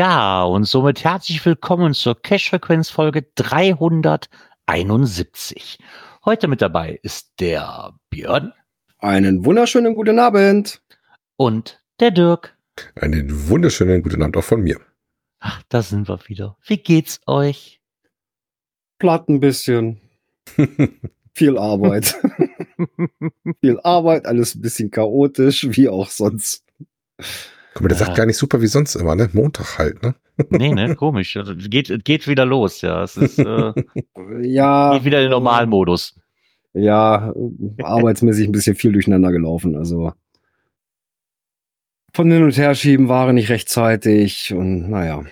Ja, und somit herzlich willkommen zur Cash-Frequenz-Folge 371. Heute mit dabei ist der Björn. Einen wunderschönen guten Abend. Und der Dirk. Einen wunderschönen guten Abend auch von mir. Ach, da sind wir wieder. Wie geht's euch? Platt ein bisschen. Viel Arbeit. Viel Arbeit, alles ein bisschen chaotisch, wie auch sonst. Guck mal, der Ja. sagt gar nicht super wie sonst immer, ne? Montag halt, ne? Nee, ne, komisch. Also, geht, geht wieder los, ja. Es ist, äh, Ja. geht wieder in den Normalmodus. Ja, arbeitsmäßig ein bisschen viel durcheinander gelaufen. Also von hin und her schieben Ware nicht rechtzeitig und naja.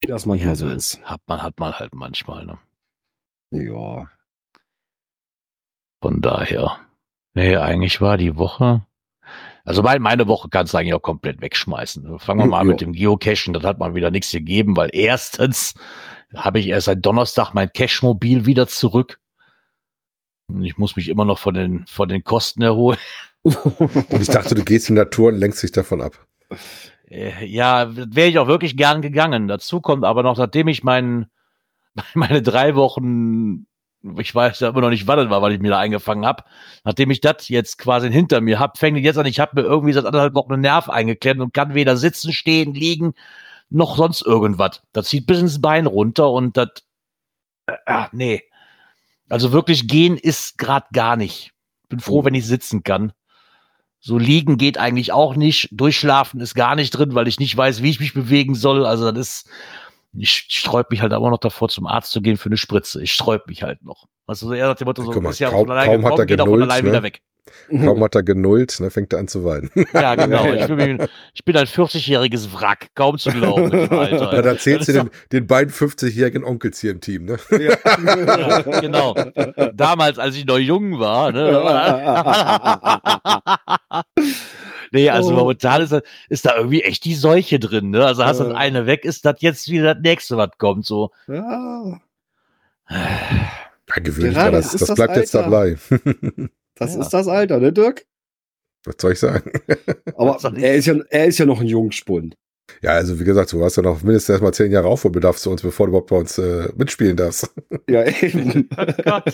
Wie das manchmal so ist. Hat man, hat man halt manchmal, ne? Ja. Von daher. Nee, eigentlich war die Woche. Also mein, meine Woche kannst du eigentlich auch komplett wegschmeißen. Fangen wir mal an Ja. mit dem Geocachen. Das hat mal wieder nichts gegeben, weil erstens habe ich erst seit Donnerstag mein Cache-Mobil wieder zurück. Und ich muss mich immer noch von den, von den Kosten erholen. Und ich dachte, du gehst in die Natur und lenkst dich davon ab. Äh, Ja, wäre ich auch wirklich gern gegangen. Dazu kommt aber noch, nachdem ich meinen, meine drei Wochen, ich weiß ja immer noch nicht, wann das war, weil ich mir da eingefangen habe, nachdem ich das jetzt quasi hinter mir hab, fängt jetzt an, ich habe mir irgendwie seit anderthalb Wochen einen Nerv eingeklemmt und kann weder sitzen, stehen, liegen, noch sonst irgendwas. Das zieht bis ins Bein runter und das, äh, ah, nee. Also wirklich gehen ist gerade gar nicht. Bin froh, wenn ich sitzen kann. So liegen geht eigentlich auch nicht. Durchschlafen ist gar nicht drin, weil ich nicht weiß, wie ich mich bewegen soll. Also das ist, ich sträub mich halt aber noch davor, zum Arzt zu gehen für eine Spritze. Ich sträub mich halt noch. Also er sagt dem Motto so, Guck mal, ist ja kaum- von allein kaum hat er geht auch von genullt, allein ne? wieder weg. Kaum hat er genullt, ne, fängt er an zu weinen. Ja, genau. Ich bin, ich bin ein 40-jähriges Wrack. Kaum zu glauben Alter. Ja, da zählst du den, den beiden 50-jährigen Onkels hier im Team, ne? Ja, genau. Damals, als ich noch jung war. Ne? Nee, also Oh. momentan ist, da- ist da irgendwie echt die Seuche drin. Ne? Also hast du das Äh. eine weg, ist das jetzt wieder das nächste, was kommt. So. ja. Ja, gewöhnlich, Gerade ja, das, das das bleibt jetzt Alter. dabei. Das Ja. ist das Alter, ne, Dirk? Was soll ich sagen? Aber ich- er ist, ja, er ist ja noch ein Jungspund. Ja, also wie gesagt, du hast ja noch mindestens erstmal zehn Jahre Aufholbedarf zu uns, bevor du überhaupt bei uns äh, mitspielen darfst. Ja, eben.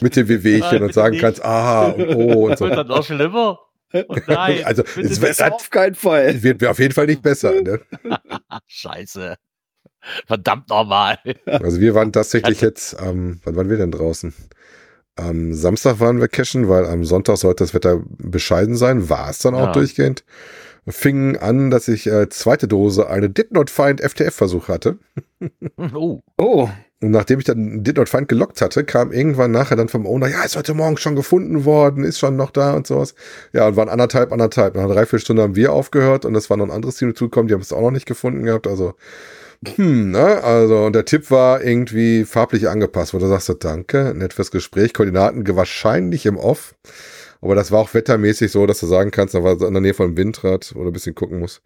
Mit den Wehwehchen Nein, und sagen kannst, aha und oh und so. Wird das noch schlimmer? Oh nein. Also, es wird, auf keinen Fall. wird auf jeden Fall nicht besser. Ne? Scheiße. Verdammt nochmal. Also wir waren tatsächlich jetzt, ähm, wann waren wir denn draußen? Am Samstag waren wir cashen, weil am Sonntag sollte das Wetter bescheiden sein, war es dann auch Ja. durchgehend. Fing an, dass ich äh, zweite Dose eine Did Not Find FTF-Versuch hatte. Oh. Oh, Und nachdem ich dann Did Not Find gelockt hatte, kam irgendwann nachher dann vom Owner, ja, ist heute Morgen schon gefunden worden, ist schon noch da und sowas. Ja, und waren anderthalb, anderthalb. Nach drei, vier Stunden haben wir aufgehört und es war noch ein anderes Team dazugekommen, die haben es auch noch nicht gefunden gehabt. Also, hm, ne? Also, und der Tipp war irgendwie farblich angepasst, wo du sagst, danke, nett fürs Gespräch, Koordinaten wahrscheinlich im Off. Aber das war auch wettermäßig so, dass du sagen kannst, da war in der Nähe von Windrad oder ein bisschen gucken muss.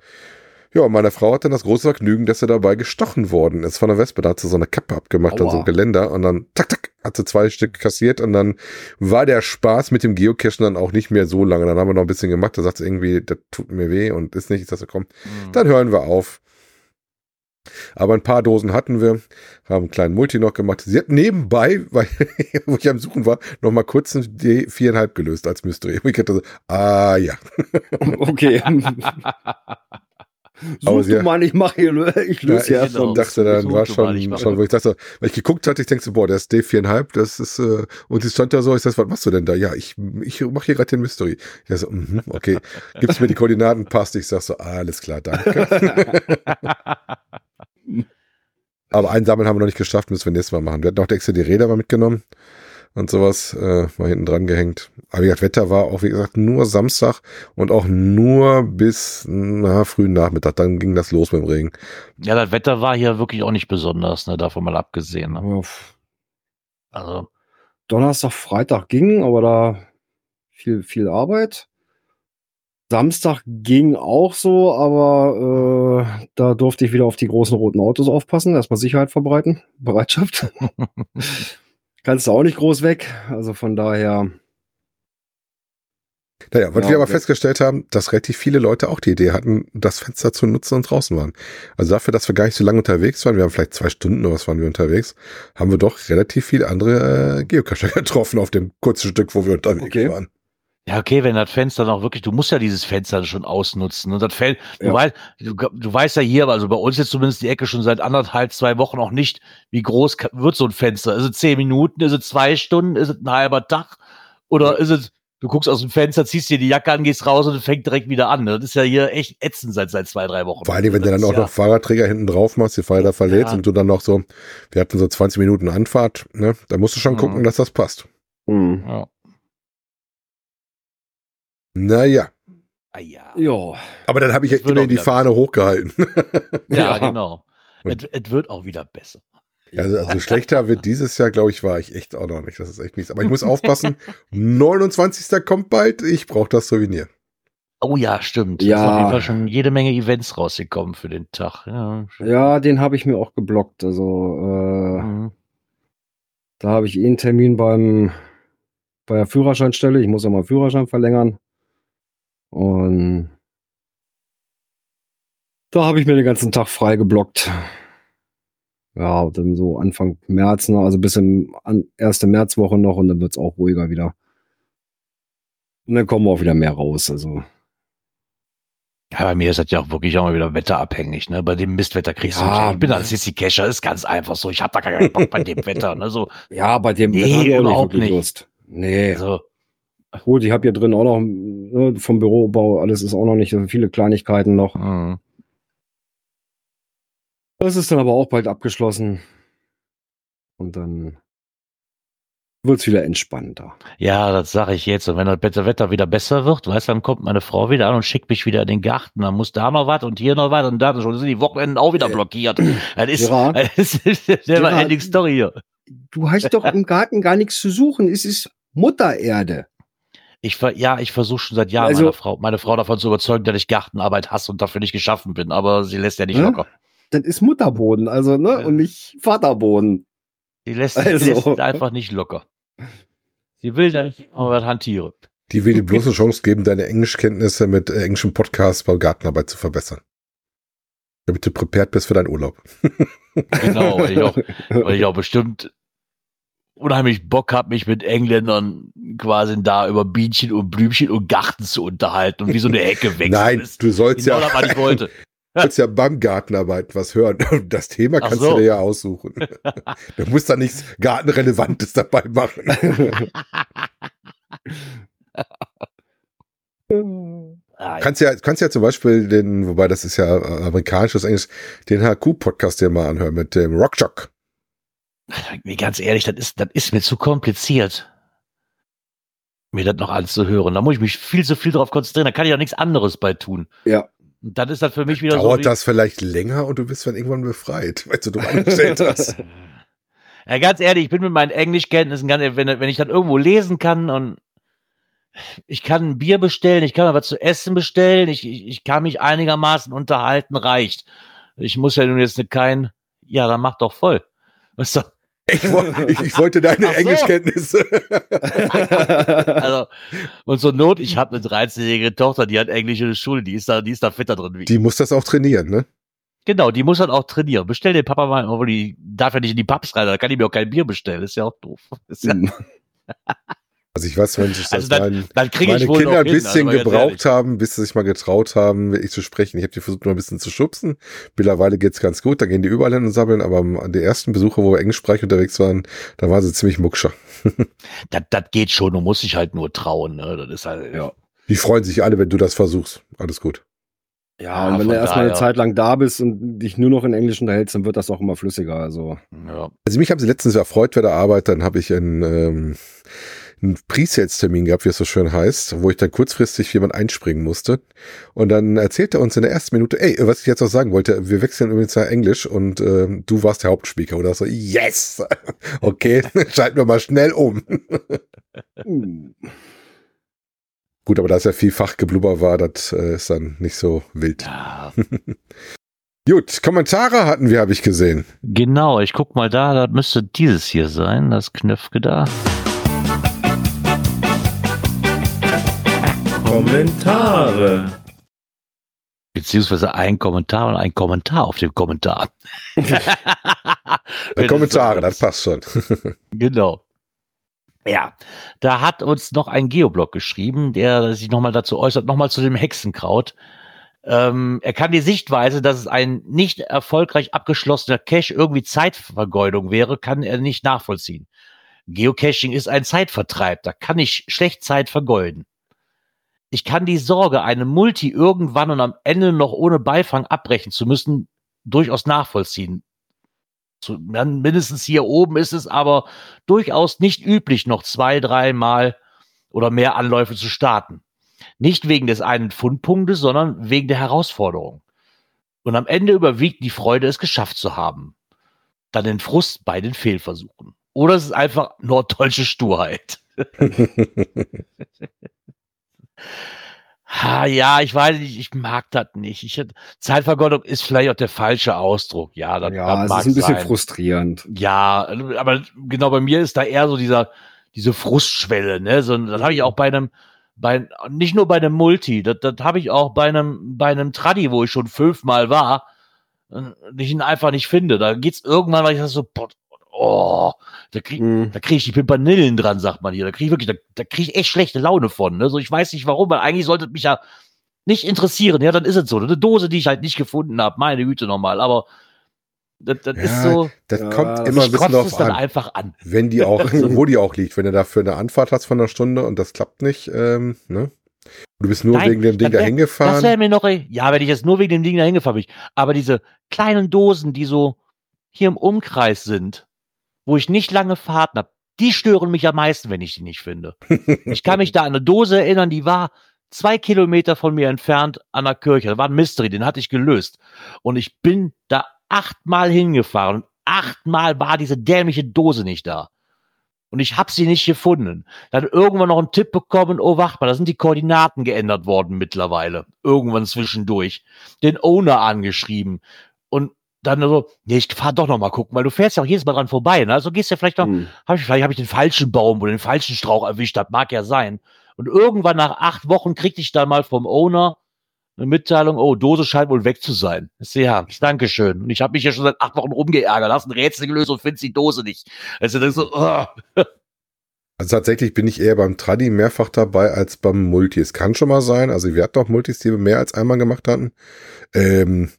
Ja, und meine Frau hat dann das große Vergnügen, dass sie dabei gestochen worden ist von der Wespe. Da hat sie so eine Kappe abgemacht an Aua. so einem Geländer und dann tak, tak, hat sie zwei Stück kassiert und dann war der Spaß mit dem Geocachen dann auch nicht mehr so lange. Dann haben wir noch ein bisschen gemacht, da sagt sie irgendwie, das tut mir weh und ist nicht, ich sag so, komm, Hm. dann hören wir auf. Aber ein paar Dosen hatten wir, haben einen kleinen Multi noch gemacht. Sie hat nebenbei, weil, wo ich am Suchen war, noch mal kurz ein D4,5 gelöst als Mystery. Ich hatte so, ah ja. okay. Aber Such sie- du mal, ich mache hier, ich löse Ja, ja, ich genau. schon. dachte dann, war du mal, ich schon, schon, wo ich dachte, weil ich geguckt hatte, ich denke so, boah, der ist D4,5, das ist, äh, und sie stand da so, ich sag, was machst du denn da? Ja, ich, ich mache hier gerade den Mystery. Ja, so, mhm, okay. Gibst mir die Koordinaten, passt. Ich sag so, alles klar, danke. Aber einsammeln haben wir noch nicht geschafft, müssen wir nächstes Mal machen. Wir hatten auch extra die Räder mal mitgenommen. Und sowas äh, mal hinten dran gehängt. Aber wie gesagt, Wetter war auch, wie gesagt, nur Samstag und auch nur bis na, frühen Nachmittag. Dann ging das los mit dem Regen. Ja, das Wetter war hier wirklich auch nicht besonders, ne, davon mal abgesehen. Ne? Also, Donnerstag, Freitag ging, aber da viel, viel Arbeit. Samstag ging auch so, aber äh, da durfte ich wieder auf die großen roten Autos aufpassen, erstmal Sicherheit verbreiten, Bereitschaft. Kannst du auch nicht groß weg. Also von daher, Naja, was Ja, wir aber wir- festgestellt haben, dass relativ viele Leute auch die Idee hatten, das Fenster zu nutzen und draußen waren. Also dafür, dass wir gar nicht so lange unterwegs waren, wir haben vielleicht zwei Stunden oder was waren wir unterwegs, haben wir doch relativ viele andere äh, Geocacher getroffen auf dem kurzen Stück, wo wir unterwegs Okay. waren. Ja, okay, wenn das Fenster noch wirklich, du musst ja dieses Fenster schon ausnutzen. Und das fällt, du, Ja. weißt, du, du weißt ja hier, also bei uns jetzt zumindest die Ecke schon seit anderthalb, zwei Wochen auch nicht, wie groß wird so ein Fenster. Ist es zehn Minuten, ist es zwei Stunden, ist es ein halber Tag? Oder ist es, du guckst aus dem Fenster, ziehst dir die Jacke an, gehst raus und fängt direkt wieder an. Das ist ja hier echt ätzend seit, seit zwei, drei Wochen. Vor allem, wenn du dann auch ja, noch Fahrradträger hinten drauf machst, die Fahrräder verlädst Ja. und du dann noch so, wir hatten so 20 Minuten Anfahrt, ne? Da musst du schon Mhm. gucken, dass das passt. hm, Ja. Naja, Ah, ja. ja, aber dann habe ich ja Das immerhin auch die Fahne hochgehalten. Ja, Ja. genau. Es, es wird auch wieder besser. Also, also schlechter wird dieses Jahr, glaube ich, war ich echt auch noch nicht. Das ist echt nichts. Aber ich muss aufpassen. 29. kommt bald. Ich brauche das Souvenir. Oh ja, stimmt. Ja. Es sind auf jeden Fall schon jede Menge Events rausgekommen für den Tag. Ja, ja, den habe ich mir auch geblockt. Also äh, Mhm. da habe ich eh einen Termin beim bei der Führerscheinstelle. Ich muss ja mal Führerschein verlängern. Und da habe ich mir den ganzen Tag frei geblockt. Ja, dann so Anfang März, noch, also bis in an, erste Märzwoche noch und dann wird's auch ruhiger wieder. Und dann kommen wir auch wieder mehr raus. Also Ja, bei mir ist das ja auch wirklich auch mal wieder wetterabhängig. Ne? Bei dem Mistwetter kriegst du Ja, nicht. Ich bin als Sissy Kescher, ist ganz einfach so. Ich habe da gar keinen Bock bei dem Wetter. Ne? So, ja, bei dem Nee, Wetter überhaupt nicht. Lust. Nee. also, Gut, ich habe hier drin auch noch ne, vom Bürobau, alles ist auch noch nicht, also viele Kleinigkeiten noch. mhm. Das ist dann aber auch bald abgeschlossen. Und dann wird's wieder entspannter. ja, das sage ich jetzt. Und wenn das Wetter- wieder besser wird, weißt du, dann kommt meine Frau wieder an und schickt mich wieder in den Garten. Dann muss da noch was und hier noch was und da schon sind die Wochenenden auch wieder blockiert. Das ist, Ja. das ist Ja. ending Story hier. Du hast doch im Garten gar nichts zu suchen. Es ist Muttererde. Ich ver ja, ich versuche schon seit Jahren Also- meine Frau, meine Frau davon zu überzeugen, dass ich Gartenarbeit hasse und dafür nicht geschaffen bin, aber sie lässt ja nicht Hä? locker. Das ist Mutterboden, also, ne? Ja. Und nicht Vaterboden. Sie lässt, Also. sie lässt einfach nicht locker. Sie will dann aber was hantiere. Die will dir bloß eine Chance geben, deine Englischkenntnisse mit äh, englischen Podcasts bei Gartenarbeit zu verbessern. Damit du prepared bist für deinen Urlaub. Genau, weil ich auch, weil ich auch bestimmt unheimlich Bock habe, mich mit Engländern quasi da über Bienchen und Blümchen und Garten zu unterhalten und wie so eine Hecke wechseln. Nein, ist du sollst genau ja, das, ich wollte. du sollst ja beim Gartenarbeit was hören. Das Thema kannst so. du dir ja aussuchen. Du musst da nichts Gartenrelevantes dabei machen. Ah, ja. Kannst ja, kannst ja zum Beispiel den, wobei das ist ja äh, amerikanisches Englisch, den HQ-Podcast dir mal anhören mit dem Rockjock. Nee, ganz ehrlich, das ist, das ist mir zu kompliziert, mir das noch alles zu hören. Da muss ich mich viel zu viel drauf konzentrieren. Da kann ich auch nichts anderes bei tun. Ja. Und dann ist das für mich wieder so. Dauert das vielleicht länger und du bist dann irgendwann befreit, weil du dumm angestellt hast. Ja, ganz ehrlich, ich bin mit meinen Englischkenntnissen ganz, wenn, wenn ich dann irgendwo lesen kann und ich kann ein Bier bestellen, ich kann mir was zu essen bestellen, ich, ich, ich kann mich einigermaßen unterhalten, reicht. Ich muss ja nun jetzt kein, ja, dann mach doch voll. Weißt du? Ich, woll- ich, ich wollte deine so. Englischkenntnisse. Also, und zur Not, ich habe eine 13-jährige Tochter, die hat Englisch in der Schule, die ist da, die ist da fitter drin wie. Die muss das auch trainieren, ne? Genau, die muss dann auch trainieren. Bestell den Papa mal, obwohl die darf ja nicht in die Pubs rein, da kann ich mir auch kein Bier bestellen, ist ja auch doof. Ist ja, Also ich weiß, wenn ich das Also dann- meinen, dann kriege ich meine wohl Kinder ein hin, bisschen also gebraucht haben, bis sie sich mal getraut haben, wirklich zu sprechen. Ich habe die versucht, nur ein bisschen zu schubsen. Mittlerweile geht's ganz gut, da gehen die überall hin und sabbeln, aber an die ersten Besuche, wo wir englischsprachig unterwegs waren, da waren sie ziemlich muckscher. Das, das geht schon, du musst dich halt nur trauen. Ne? Das ist halt, Ja. Die freuen sich alle, wenn du das versuchst. Alles gut. Ja, und wenn du erstmal eine. Zeit lang da bist und dich nur noch in Englisch unterhältst, dann wird das auch immer flüssiger. Also. Ja. Also mich haben sie letztens erfreut bei der Arbeit, dann habe ich einen, ähm, einen Pre-Sales-Termin gehabt, wie es so schön heißt, wo ich dann kurzfristig jemand einspringen musste. Und dann erzählte er uns in der ersten Minute, ey, was ich jetzt noch sagen wollte, wir wechseln übrigens nach Englisch und ähm, du warst der Hauptspeaker. Oder so, yes! Okay, schalten wir mal schnell um. Uh. Gut, aber da es ja viel Fachgeblubber war, das äh, ist dann nicht so wild. ja. Gut, Kommentare hatten wir, habe ich gesehen. Genau, ich guck mal da, das müsste dieses hier sein, das Knöpfke da. Kommentare. Beziehungsweise ein Kommentar und ein Kommentar auf dem Kommentar. Kommentare, das passt schon. Genau. Ja, da hat uns noch ein Geoblog geschrieben, der sich nochmal dazu äußert, nochmal zu dem Hexenkraut. Ähm, er kann die Sichtweise, dass es ein nicht erfolgreich abgeschlossener Cache irgendwie Zeitvergeudung wäre, kann er nicht nachvollziehen. Geocaching ist ein Zeitvertreib, da kann ich schlecht Zeit vergeuden. Ich kann die Sorge, eine Multi irgendwann und am Ende noch ohne Beifang abbrechen zu müssen, durchaus nachvollziehen. Zu, mindestens hier oben ist es aber durchaus nicht üblich, noch zwei, dreimal oder mehr Anläufe zu starten. Nicht wegen des einen Fundpunktes, sondern wegen der Herausforderung. Und am Ende überwiegt die Freude, es geschafft zu haben. Dann den Frust bei den Fehlversuchen. Oder es ist einfach norddeutsche Sturheit. Ha, ja, ich weiß nicht, ich mag das nicht. Ich, Zeitvergeudung ist vielleicht auch der falsche Ausdruck. Ja, das, Ja, das es mag ist ein bisschen sein. frustrierend. Ja, aber genau bei mir ist da eher so dieser, diese Frustschwelle, ne? So, das habe ich auch bei einem, bei, nicht nur bei einem Multi, das, das habe ich auch bei einem, bei einem Tradi, wo ich schon fünfmal war, äh, ich ihn einfach nicht finde. Da geht's irgendwann, weil ich das so, boah, oh, da krieg, Hm. da kriege ich die Pimpanillen dran, sagt man hier. Da kriege ich wirklich, da, da kriege ich echt schlechte Laune von. Ne? So, ich weiß nicht warum, weil eigentlich sollte es mich ja nicht interessieren. Ja, dann ist es so. Eine Dose, die ich halt nicht gefunden habe, meine Güte nochmal. Aber das, das ist Ja, so, Das Ja, kommt das immer ein ich bisschen dann an. einfach an. Wenn die auch, wo die auch liegt, wenn du dafür eine Anfahrt hast von einer Stunde und das klappt nicht, ähm, ne? Du bist nur Nein, wegen dem Ding wär- dahin Das wäre gefahren. mir noch, ja, wenn ich jetzt nur wegen dem Ding da hingefahren bin. Aber diese kleinen Dosen, die so hier im Umkreis sind, wo ich nicht lange Fahrten habe, die stören mich am meisten, wenn ich die nicht finde. Ich kann mich da an eine Dose erinnern, die war zwei Kilometer von mir entfernt an der Kirche. Da war ein Mystery, den hatte ich gelöst. Und ich bin da achtmal hingefahren und achtmal war diese dämliche Dose nicht da. Und ich habe sie nicht gefunden. Dann irgendwann noch einen Tipp bekommen, oh, wacht mal, da sind die Koordinaten geändert worden mittlerweile. Irgendwann zwischendurch. Den Owner angeschrieben. Und dann so, nee, ich fahr doch noch mal gucken, weil du fährst ja auch jedes Mal dran vorbei. Ne? Also gehst ja vielleicht noch, Hm. hab ich, vielleicht habe ich den falschen Baum oder den falschen Strauch erwischt, das mag ja sein. Und irgendwann nach acht Wochen kriegte ich dann mal vom Owner eine Mitteilung, oh, Dose scheint wohl weg zu sein. Ich sehe, ja, Dankeschön. Und ich habe mich ja schon seit acht Wochen rumgeärgert, hast ein Rätsel gelöst und findest die Dose nicht. Also das ist so, oh. Also tatsächlich bin ich eher beim Tradi mehrfach dabei als beim Multi. Es kann schon mal sein, also wir hatten auch Multis, die wir mehr als einmal gemacht hatten. Ähm,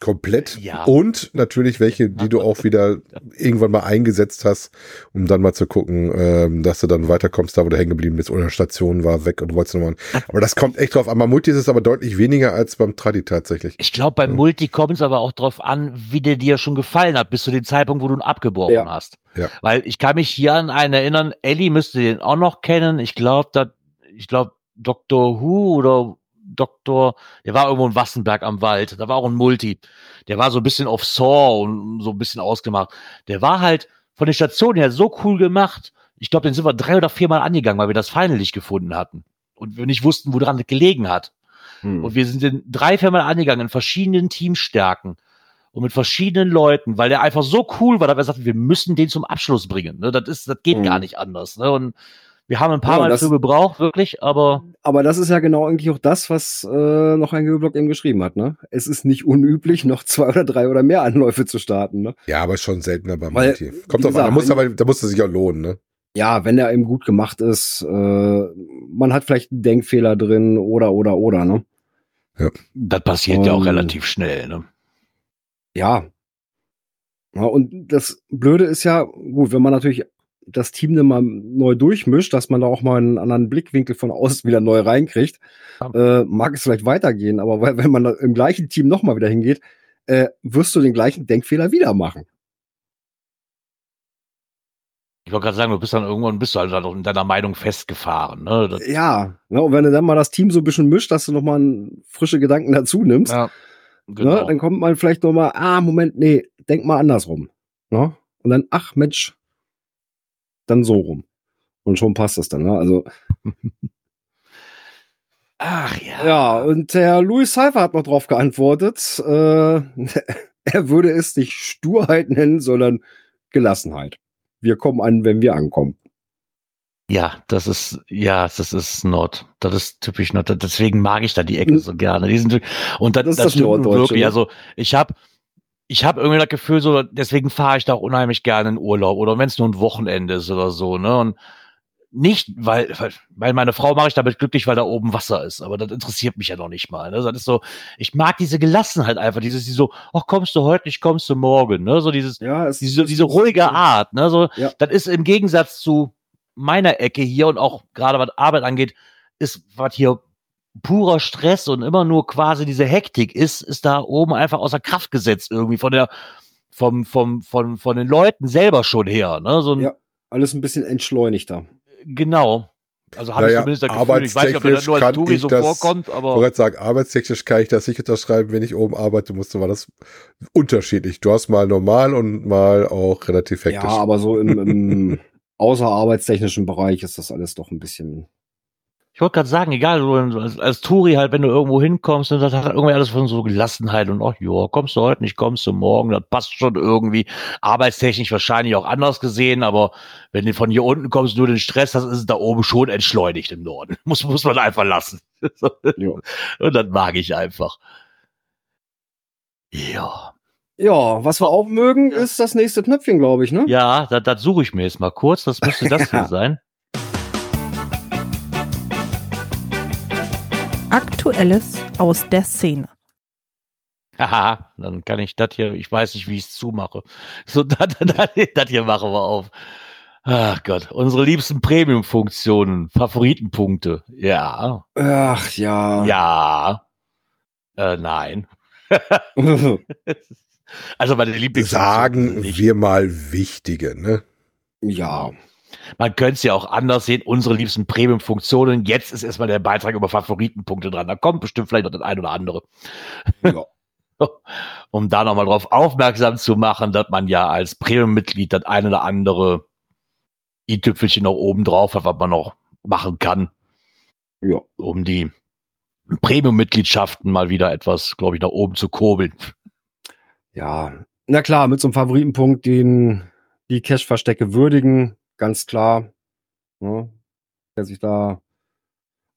komplett. Ja. Und natürlich welche, die du auch wieder irgendwann mal eingesetzt hast, um dann mal zu gucken, ähm, dass du dann weiterkommst, da wo du hängen geblieben bist oder Station war weg und du wolltest nochmal. Aber das kommt echt drauf an. Beim Multi ist es aber deutlich weniger als beim Tradi tatsächlich. Ich glaube, beim Ja. Multi kommt es aber auch drauf an, wie der dir schon gefallen hat, bis zu dem Zeitpunkt, wo du ihn abgebrochen Ja. hast. Ja. Weil ich kann mich hier an einen erinnern, Ellie müsste den auch noch kennen. Ich glaube, da, ich glaube, Dr. Who oder Dr. Der war irgendwo in Wassenberg am Wald. Da war auch ein Multi. Der war so ein bisschen auf Saw und so ein bisschen ausgemacht. Der war halt von den Stationen her so cool gemacht. Ich glaube, den sind wir drei oder viermal angegangen, weil wir das Final nicht gefunden hatten. Und wir nicht wussten, woran es gelegen hat. Hm. Und wir sind den drei, viermal angegangen in verschiedenen Teamstärken und mit verschiedenen Leuten, weil der einfach so cool war, dass wir sagten, wir müssen den zum Abschluss bringen. Ne? Das ist, das geht Mhm. gar nicht anders. Ne? Und wir haben ein paar Ja, Mal das- für gebraucht, wirklich, aber Aber das ist ja genau eigentlich auch das, was äh, noch ein Geoblog eben geschrieben hat. Ne? Es ist nicht unüblich, noch zwei oder drei oder mehr Anläufe zu starten. Ne? Ja, aber schon seltener beim Weil, Multi. Kommt drauf an, da muss aber, da muss es sich auch lohnen, ne? Ja, wenn der eben gut gemacht ist, äh, man hat vielleicht einen Denkfehler drin oder oder oder. Ne? das passiert ja auch relativ schnell. Ne? Ja. ja. Und das Blöde ist ja, gut, wenn man natürlich das Team dann mal neu durchmischt, dass man da auch mal einen anderen Blickwinkel von außen wieder neu reinkriegt, Ja. äh, mag es vielleicht weitergehen. Aber weil, wenn man da im gleichen Team nochmal wieder hingeht, äh, wirst du den gleichen Denkfehler wieder machen. Ich wollte gerade sagen, du bist dann irgendwann bist du halt auch in deiner Meinung festgefahren. Ne? Das, Ja, ne, und wenn du dann mal das Team so ein bisschen mischt, dass du nochmal frische Gedanken dazu nimmst, ja, ne, genau. dann kommt man vielleicht nochmal, ah, Moment, nee, denk mal andersrum. Ne? Und dann, ach Mensch, dann so rum. Und schon passt das dann. Ne? Also, Ach ja. ja, und der Louis Cypher hat noch drauf geantwortet, äh, er würde es nicht Sturheit nennen, sondern Gelassenheit. Wir kommen an, wenn wir ankommen. Ja, das ist, ja, das ist Nord. Das ist typisch Nord. Deswegen mag ich da die Ecke so gerne. Die sind, und das, Das ist das, das stimmt wirklich. ne? Also ich habe ich habe irgendwie das Gefühl, so, deswegen fahre ich da auch unheimlich gerne in Urlaub. Oder wenn es nur ein Wochenende ist oder so, ne? Und nicht, weil, weil, meine Frau mache ich damit glücklich, weil da oben Wasser ist. Aber das interessiert mich ja noch nicht mal. Ne? Das ist so, ich mag diese Gelassenheit einfach, dieses, die so, ach, kommst du heute nicht, kommst du morgen, ne? So dieses, Ja, es diese, diese ruhige Art, ne? So, Ja. das ist im Gegensatz zu meiner Ecke hier und auch gerade was Arbeit angeht, ist was hier purer Stress und immer nur quasi diese Hektik ist, ist da oben einfach außer Kraft gesetzt irgendwie von der, vom, vom, von, von den Leuten selber schon her, ne? So ein, Ja. alles ein bisschen entschleunigter. genau. Also habe ich Naja, zumindest das Gefühl, ich weiß nicht, ob mir das nur als Touri so ich das- vorkommt, Ich aber wollte gerade sagen, arbeitstechnisch kann ich das nicht unterschreiben, wenn ich oben arbeite musste, war das unterschiedlich. Du hast mal normal und mal auch relativ hektisch. Ja, aber so im, im außerarbeitstechnischen Bereich ist das alles doch ein bisschen. Ich wollte gerade sagen, egal, du als, als Touri halt, wenn du irgendwo hinkommst, dann hat halt irgendwie alles von so Gelassenheit und ach ja, kommst du heute nicht, kommst du morgen, das passt schon irgendwie. Arbeitstechnisch wahrscheinlich auch anders gesehen, aber wenn du von hier unten kommst, nur den Stress hast, ist da oben schon entschleunigt im Norden. Muss, muss man einfach lassen. Ja. und das mag ich einfach. Ja. Ja, was wir auch mögen, ist das nächste Knöpfchen, glaube ich, ne? Ja, das, das suche ich mir jetzt mal kurz. Das müsste das hier sein. Aktuelles aus der Szene. Haha, dann kann ich das hier, ich weiß nicht, wie ich es zumache. So, das, hier machen wir auf. Ach Gott, unsere liebsten Premium-Funktionen, Favoritenpunkte. Ja, Ach ja. ja. Äh, nein. Also meine Lieblings Sagen wir mal wichtige, ne? ja. Man könnte es ja auch anders sehen, unsere liebsten Premium-Funktionen. Jetzt ist erstmal der Beitrag über Favoritenpunkte dran. Da kommt bestimmt vielleicht noch das ein oder andere. ja. um da nochmal drauf aufmerksam zu machen, dass man ja als Premium-Mitglied das eine oder andere i-Tüpfelchen noch oben drauf hat, was man noch machen kann, Ja. um die Premium-Mitgliedschaften mal wieder etwas, glaube ich, nach oben zu kurbeln. Ja. Na klar, mit so einem Favoritenpunkt, den die Cash-Verstecke würdigen, ganz klar. Ne? Der sich da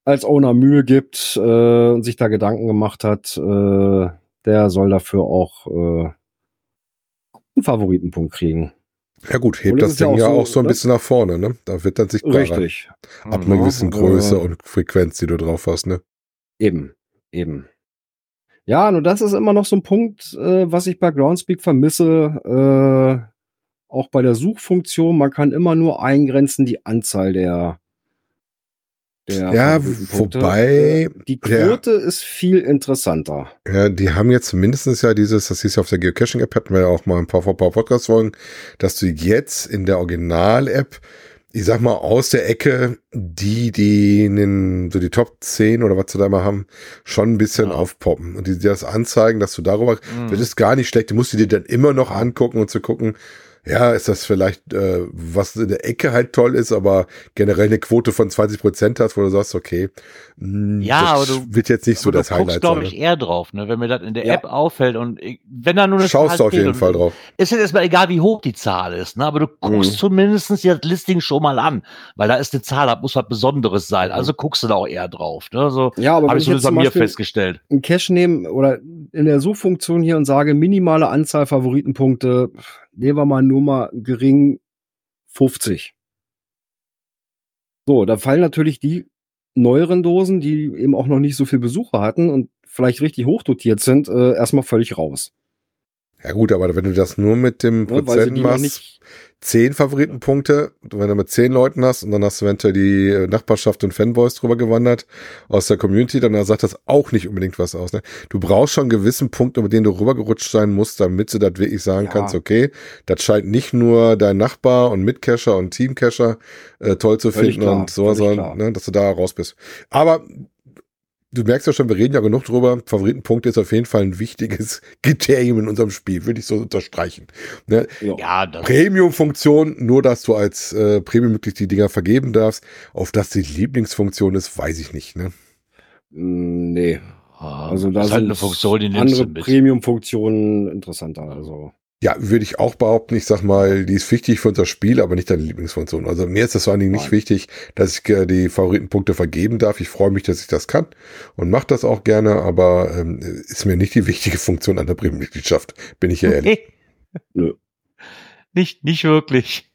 als Owner Mühe gibt äh, und sich da Gedanken gemacht hat, äh, der soll dafür auch äh, einen Favoritenpunkt kriegen. Ja gut, hebt das ist ja Ding auch ja so, auch so ein ne? bisschen nach vorne, ne? Da wird dann sichtbarer. Richtig. Ab einer Ja, gewissen äh, Größe und Frequenz, die du drauf hast, ne? Eben, eben. Ja, nur das ist immer noch so ein Punkt, äh, was ich bei Groundspeak vermisse. Äh, auch bei der Suchfunktion, man kann immer nur eingrenzen die Anzahl der. der Ja, wobei, Äh, die ja. Quote ist viel interessanter. Ja, die haben jetzt mindestens ja dieses, das hieß ja auf der Geocaching-App, hatten wir ja auch mal ein paar, paar Podcast-Folgen, dass du jetzt in der Original-App, ich sag mal, aus der Ecke, die, die in den, so die Top 10 oder was sie da mal haben, schon ein bisschen Ja. aufpoppen. Und die dir das anzeigen, dass du darüber, Mhm. das ist gar nicht schlecht, du musst die dir dann immer noch angucken und zu gucken, ja, ist das vielleicht, äh, was in der Ecke halt toll ist, aber generell eine Quote von 20 Prozent hast, wo du sagst, okay, mh, Ja, das aber du- wird jetzt nicht so Aber das du guckst, Highlight glaube sein. ich, eher drauf, ne? wenn mir das in der Ja. App auffällt und ich, wenn da nur ne? eine Schaust Zahl du auf jeden Fall drauf. ist jetzt erstmal egal, wie hoch die Zahl ist, ne? aber du guckst Mhm. zumindest das Listing schon mal an, weil da ist eine Zahl, da muss was Besonderes sein. Also guckst du da auch eher drauf. Ne? So Ja, aber habe wenn ich jetzt zumindest zum mir festgestellt. einen Cache nehme oder in der Suchfunktion hier und sage minimale Anzahl Favoritenpunkte, nehmen wir mal nur mal gering 50. So, da fallen natürlich die neueren Dosen, die eben auch noch nicht so viel Besucher hatten und vielleicht richtig hochdotiert sind, äh, erstmal völlig raus. Ja gut, aber wenn du das nur mit dem sie Prozent machst, zehn Favoritenpunkte, wenn du mit zehn Leuten hast und dann hast du eventuell die äh, Nachbarschaft und Fanboys drüber gewandert aus der Community, dann sagt das auch nicht unbedingt was aus. Ne? Du brauchst schon einen gewissen Punkt, über den du rübergerutscht sein musst, damit du das wirklich sagen Ja. kannst, okay, das scheint nicht nur dein Nachbar und Mitcacher und Teamcacher äh, toll zu Völlig finden klar, und sowas, völlig sondern, ne, dass du da raus bist. Aber du merkst ja schon, wir reden ja genug drüber. Favoritenpunkte ist auf jeden Fall ein wichtiges Kriterium in unserem Spiel, würde ich so unterstreichen. Ne? Ja. Premium-Funktion, nur dass du als äh, Premium-Mitglied die Dinger vergeben darfst. Auf das die Lieblingsfunktion ist, weiß ich nicht. Ne? Mm, Nee. Also da das ist halt sind eine Funktion, die andere. Premium-Funktionen interessanter. Also Ja, würde ich auch behaupten. Ich sag mal, die ist wichtig für unser Spiel, aber nicht deine Lieblingsfunktion. Also mir ist das vor allen Dingen nicht wichtig, dass ich äh, die Favoritenpunkte vergeben darf. Ich freue mich, dass ich das kann und mache das auch gerne, aber ähm, ist mir nicht die wichtige Funktion an der Premium-Mitgliedschaft, bin ich ja ehrlich. Nö. Nicht, nicht wirklich.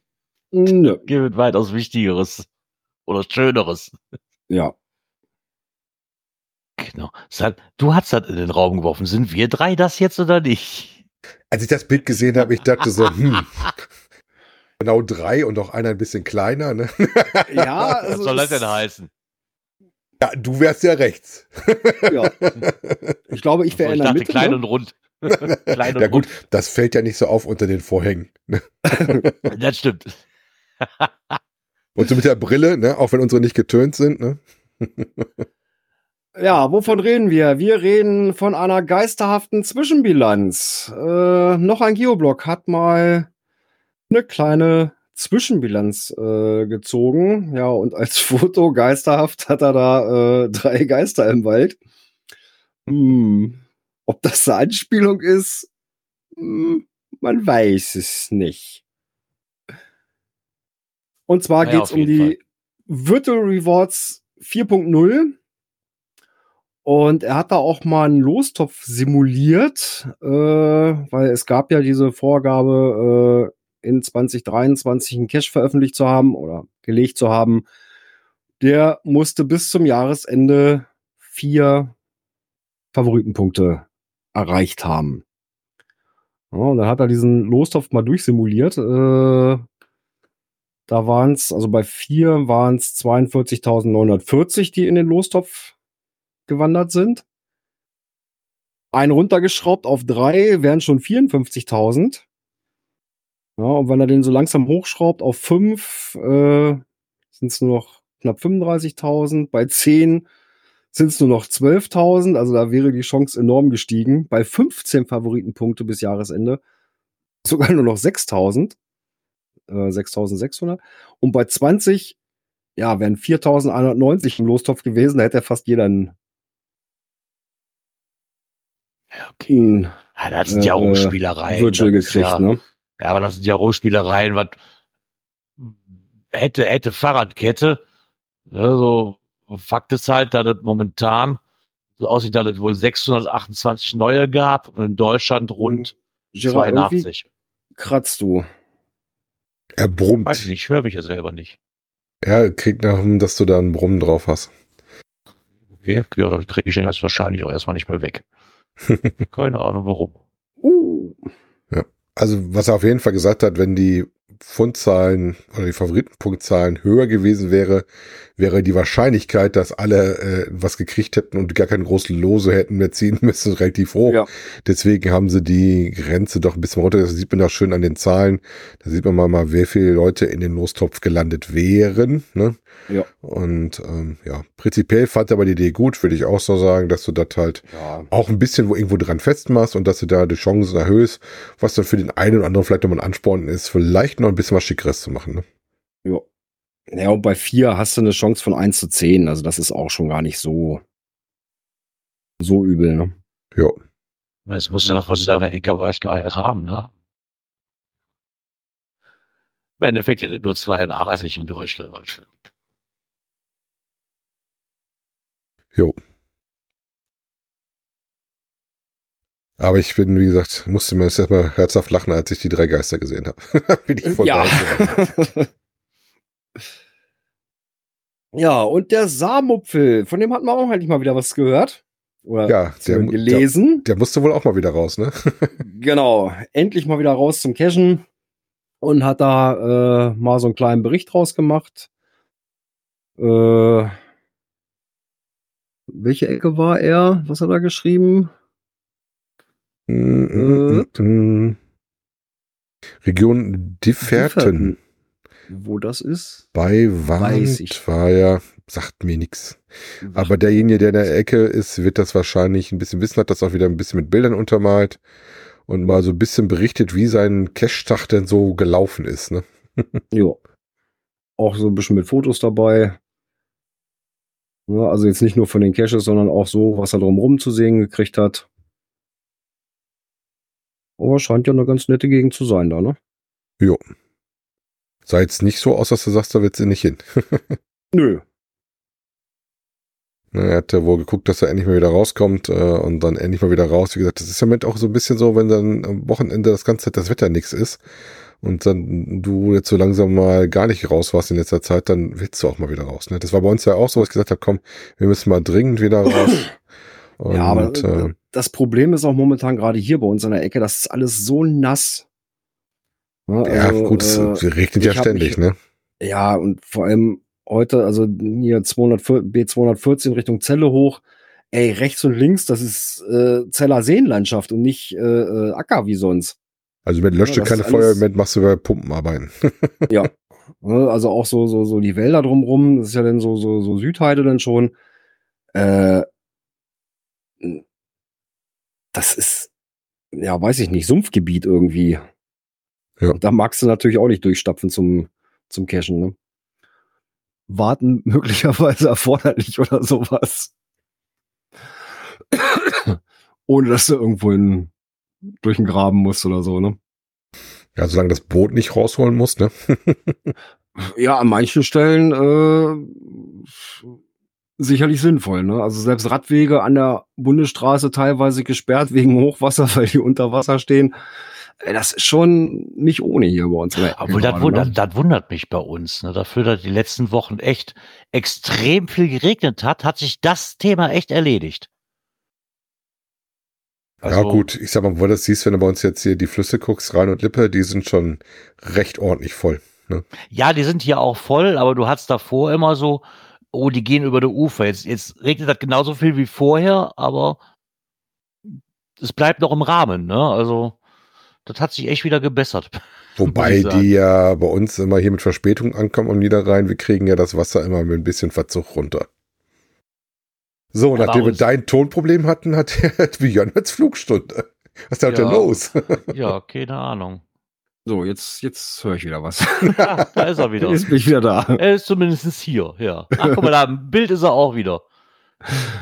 nö. Gibt weitaus Wichtigeres. Oder Schöneres. Ja. Genau. Du hast das in den Raum geworfen. Sind wir drei das jetzt oder nicht? Als ich das Bild gesehen habe, ich dachte so, hm, genau drei und auch einer ein bisschen kleiner. Ne? Ja, Was also soll das es- denn heißen? Ja, du wärst ja rechts. Ja. Ich glaube, ich wäre in ich der dachte Mitte. klein ne? und rund. klein und Ja gut, rund. das fällt ja nicht so auf unter den Vorhängen. Ne? Das stimmt. Und so mit der Brille, ne? auch wenn unsere nicht getönt sind. Ne? Ja, wovon reden wir? Wir reden von einer geisterhaften Zwischenbilanz. Äh, noch ein Geoblock hat mal eine kleine Zwischenbilanz äh, gezogen. Ja, und als Foto geisterhaft hat er da äh, drei Geister im Wald. Hm, ob das eine Anspielung ist, hm, man weiß es nicht. Und zwar Naja, geht's auf um die Virtual Rewards 4.0. Und er hat da auch mal einen Lostopf simuliert, äh, weil es gab ja diese Vorgabe, äh, in 2023 einen Cache veröffentlicht zu haben oder gelegt zu haben. Der musste bis zum Jahresende vier Favoritenpunkte erreicht haben. Ja, und dann hat er diesen Lostopf mal durchsimuliert. Äh, da waren es, also bei vier waren es 42.940, die in den Lostopf gewandert sind. Ein runtergeschraubt auf drei wären schon 54.000. Ja, und wenn er den so langsam hochschraubt auf fünf, äh, sind es nur noch knapp 35.000. Bei zehn sind es nur noch 12.000. Also da wäre die Chance enorm gestiegen. Bei 15 Favoritenpunkte bis Jahresende sogar nur noch 6.000. Äh, 6.600. Und bei 20, ja, wären 4.190 im Lostopf gewesen. Da hätte fast jeder einen, Ja, einen Ja, das sind ja Äh, Rohspielereien. Virtual gekriegt, ja, ne? Ja, aber das sind ja Rohspielereien, was hätte, hätte Fahrradkette. Ja, so Fakt ist halt, dass es momentan so aussieht, dass es wohl 628 neue gab und in Deutschland rund Gerard, irgendwie 82. kratzt du. Er brummt. Weiß ich nicht, ich höre mich ja selber nicht. Er kriegt nach, dass du da einen Brummen drauf hast. Okay, ja, dann kriege ich den jetzt wahrscheinlich auch erstmal nicht mehr weg. Keine Ahnung warum. Uh. Also, was er auf jeden Fall gesagt hat, wenn die Fundzahlen oder die Favoritenpunktzahlen höher gewesen wäre, wäre die Wahrscheinlichkeit, dass alle äh, was gekriegt hätten und gar keine großen Lose hätten mehr ziehen müssen, relativ hoch. Ja. Deswegen haben sie die Grenze doch ein bisschen runter. Das sieht man auch schön an den Zahlen. Da sieht man mal, mal wie viele Leute in den Lostopf gelandet wären. Ne? Ja. Und ähm, ja, prinzipiell fand er aber die Idee gut, würde ich auch so sagen, dass du das halt Ja. auch ein bisschen wo irgendwo dran festmachst und dass du da die Chancen erhöhst, was dann für den einen oder anderen vielleicht nochmal ein Ansporn ist, vielleicht noch ein bisschen was Schickeres zu machen. Ne? Ja. Ja, und bei vier hast du eine Chance von 1 zu 10. Also das ist auch schon gar nicht so, so übel, ne? Ja. Jetzt musst du noch was deiner Eckerweißgeier haben, ne? Im Endeffekt nur 82 in Deutschland. Jo. Aber ich bin, wie gesagt, musste mir jetzt erstmal herzhaft lachen, als ich die drei Geister gesehen habe. bin ich voll Ja. ja, und der Saarmupfel, von dem hatten wir auch endlich mal wieder was gehört. Oder Ja, der, gelesen. der, der musste wohl auch mal wieder raus, ne? Genau, endlich mal wieder raus zum Cashen und hat da äh, mal so einen kleinen Bericht draus gemacht. Äh, welche Ecke war er? Was hat er geschrieben? Mm, mm, mm. Region Differten. Wo das ist? Bei. Wand war ja, sagt mir nichts. Aber derjenige, der in der Ecke ist, wird das wahrscheinlich ein bisschen wissen, hat das auch wieder ein bisschen mit Bildern untermalt und mal so ein bisschen berichtet, wie sein Cash-Tag denn so gelaufen ist. Ne? Ja. Auch so ein bisschen mit Fotos dabei. Ja, also jetzt nicht nur von den Caches, sondern auch so, was er drumherum zu sehen gekriegt hat. Aber scheint ja eine ganz nette Gegend zu sein da, ne? Sah jetzt nicht so aus, dass du sagst, da wird sie nicht hin. Nö. Ne, Er hat ja wohl geguckt, dass er endlich mal wieder rauskommt äh, und dann endlich mal wieder raus. Wie gesagt, das ist ja mit auch so ein bisschen so, wenn dann am Wochenende das ganze Zeit das Wetter nix ist und dann du jetzt so langsam mal gar nicht raus warst in letzter Zeit, dann willst du auch mal wieder raus. Ne? Das war bei uns ja auch so, was ich gesagt habe, komm, wir müssen mal dringend wieder raus. Und, ja, aber äh, das Problem ist auch momentan gerade hier bei uns in der Ecke, das ist alles so nass. Ja, ja, also, gut, es äh, regnet ja ständig, mich- ne? Ja, und vor allem heute, also hier 200, B214 Richtung Zelle hoch. Ey, rechts und links, das ist äh, Zeller Seenlandschaft und nicht äh, äh, Acker wie sonst. Also mit löscht du das keine Feuer, mit machst du bei Pumpenarbeiten. Ja. Ne, Also auch so, so, so die Wälder drumrum, das ist ja dann so, so, so Südheide dann schon. Äh, das ist, ja, weiß ich nicht, Sumpfgebiet irgendwie. Ja. Und Da magst du natürlich auch nicht durchstapfen zum, zum Cashen, ne? Warten möglicherweise erforderlich oder sowas. Ohne dass du irgendwo in, durch den Graben musst oder so, ne? Ja, solange das Boot nicht rausholen muss, ne? Ja, an manchen Stellen äh, sicherlich sinnvoll. Ne? Also selbst Radwege an der Bundesstraße teilweise gesperrt wegen Hochwasser, weil die unter Wasser stehen. Äh, Das ist schon nicht ohne hier bei uns. Obwohl, das, wundert, ne? das wundert mich bei uns. Ne? Dafür, dass die letzten Wochen echt extrem viel geregnet hat, hat sich das Thema echt erledigt. ja, Also, gut, ich sag mal, wo du das siehst, wenn du bei uns jetzt hier die Flüsse guckst, Rhein und Lippe, die sind schon recht ordentlich voll. Ja, die sind hier auch voll, aber du hattest davor immer so, oh, die gehen über der Ufer. Jetzt, jetzt regnet das genauso viel wie vorher, aber es bleibt noch im Rahmen. Ne? Also, das hat sich echt wieder gebessert. Wobei die ja bei uns immer hier mit Verspätung ankommen am Niederrhein. Wir kriegen ja das Wasser immer mit ein bisschen Verzug runter. So, Ja, nachdem wir dein Tonproblem hatten, hat der Björn jetzt Flugstunde. Was ist da heute Ja. los? Ja, keine Ahnung. So, jetzt, jetzt höre ich wieder was. Ja, da ist er wieder. Jetzt bin ich wieder da. Er ist zumindest hier, ja. Ach, guck mal, da im Bild ist er auch wieder.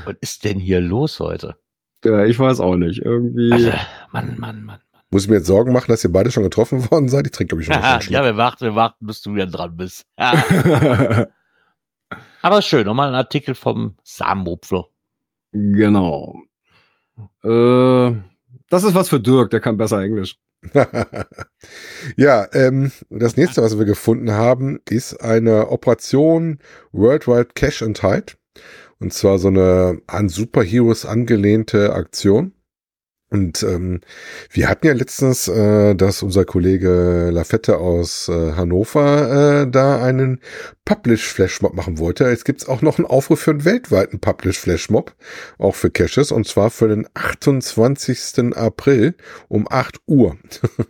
Was ist denn hier los heute? Ja, ich weiß auch nicht. Irgendwie. Also, Mann, Mann, Mann. Muss ich mir jetzt Sorgen machen, dass ihr beide schon getroffen worden seid? Ich trinke, glaube ich, schon ja, wir warten, wir warten, bis du wieder dran bist. Ja. Aber schön, nochmal ein Artikel vom Samenrupfler. genau. Äh, das ist was für Dirk, der kann besser Englisch. ja, ähm, das nächste, was wir gefunden haben, ist eine Operation Worldwide Cash and Hide. Und zwar so eine an Superheroes angelehnte Aktion. Und ähm, wir hatten ja letztens, äh, dass unser Kollege Lafette aus äh, Hannover äh, da einen Publish-Flashmob machen wollte. Jetzt gibt's auch noch einen Aufruf für einen weltweiten Publish-Flashmob, auch für Caches, und zwar für den 28. April um 8 Uhr.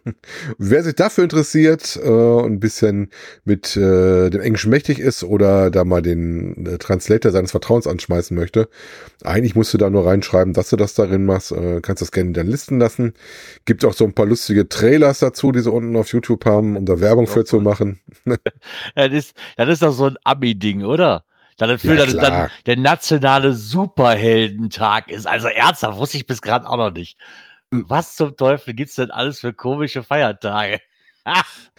Wer sich dafür interessiert äh, und ein bisschen mit äh, dem Englischen mächtig ist oder da mal den äh, Translator seines Vertrauens anschmeißen möchte, eigentlich musst du da nur reinschreiben, dass du das darin machst. Äh, kannst das gerne dann listen lassen. Gibt auch so ein paar lustige Trailers dazu, die sie unten auf YouTube haben, um da Werbung für zu machen. Das ist, das ist doch so ein Ami-Ding, oder? Dann dafür, Ja, es dann der nationale Superheldentag ist. Also ernsthaft, wusste ich bis gerade auch noch nicht. Was zum Teufel gibt's denn alles für komische Feiertage?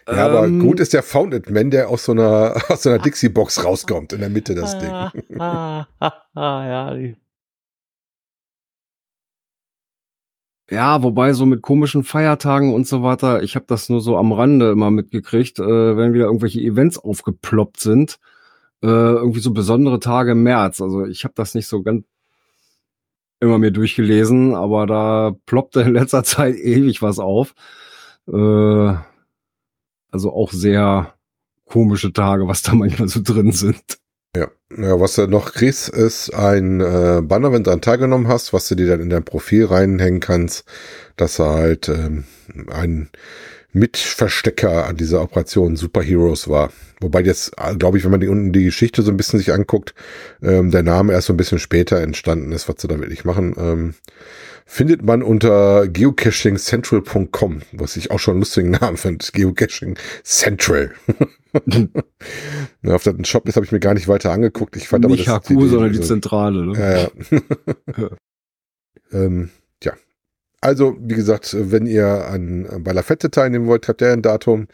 Ja, aber Ähm, gut ist der Founded Man, der aus so einer, aus so einer Dixie-Box rauskommt, in der Mitte das Ding. Ah, ah, ah, ja, die- Ja, wobei so mit komischen Feiertagen und so weiter, ich habe das nur so am Rande immer mitgekriegt, äh, wenn wieder irgendwelche Events aufgeploppt sind, äh, irgendwie so besondere Tage im März. Also ich habe das nicht so ganz immer mir durchgelesen, aber da ploppte in letzter Zeit ewig was auf. Äh, also auch sehr komische Tage, was da manchmal so drin sind. Ja. ja, was du noch kriegst, ist ein äh, Banner, wenn du daran teilgenommen hast, was du dir dann in dein Profil reinhängen kannst, dass er halt ähm, ein Mitverstecker an dieser Operation Superheroes war. Wobei jetzt, glaube ich, wenn man die unten die Geschichte so ein bisschen sich anguckt, ähm, der Name erst so ein bisschen später entstanden ist, was sie da wirklich machen. Ähm, findet man unter geocachingcentral.com, was ich auch schon einen lustigen Namen finde. Geocaching Central. auf den Shop ist habe ich mir gar nicht weiter angeguckt. Ich fand Nicht aber das HQ, sondern die Zentrale. Ne? ja, ja. ähm. Also, wie gesagt, wenn ihr an, bei La Fette teilnehmen wollt, habt ihr ein Datum.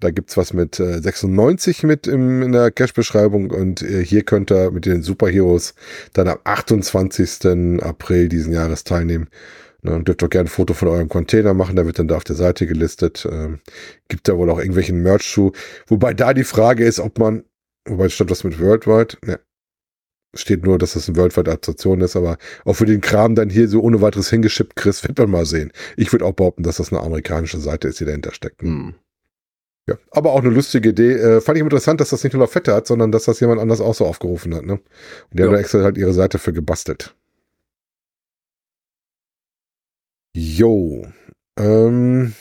Da gibt's was mit äh, 96 mit im, in der Cache-Beschreibung und äh, hier könnt ihr mit den Superheroes dann am 28. April diesen Jahres teilnehmen. Ne, und dürft auch gerne ein Foto von eurem Container machen, der wird dann da auf der Seite gelistet. Ähm, gibt da wohl auch irgendwelchen Merch zu. Wobei da die Frage ist, ob man, wobei stand was mit Worldwide, ne, steht nur, dass das eine Worldwide Adaptation ist, aber auch für den Kram dann hier so ohne weiteres hingeschippt, Chris, wird man mal sehen. Ich würde auch behaupten, dass das eine amerikanische Seite ist, die dahinter steckt. Hm. Ja, aber auch eine lustige Idee. Äh, fand ich interessant, dass das nicht nur La Fette hat, sondern dass das jemand anders auch so aufgerufen hat. Ne? Und die Ja. haben da extra halt ihre Seite für gebastelt. Jo. Ähm,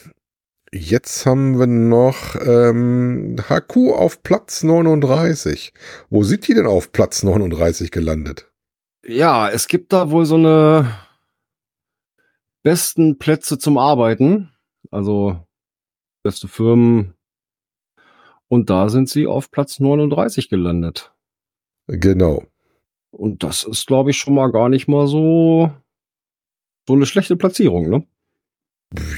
jetzt haben wir noch ähm, HQ auf Platz 39. Wo sind die denn auf Platz 39 gelandet? Ja, es gibt da wohl so eine besten Plätze zum Arbeiten. Also beste Firmen. Und da sind sie auf Platz 39 gelandet. Genau. Und das ist, glaube ich, schon mal gar nicht mal so, so eine schlechte Platzierung, ne?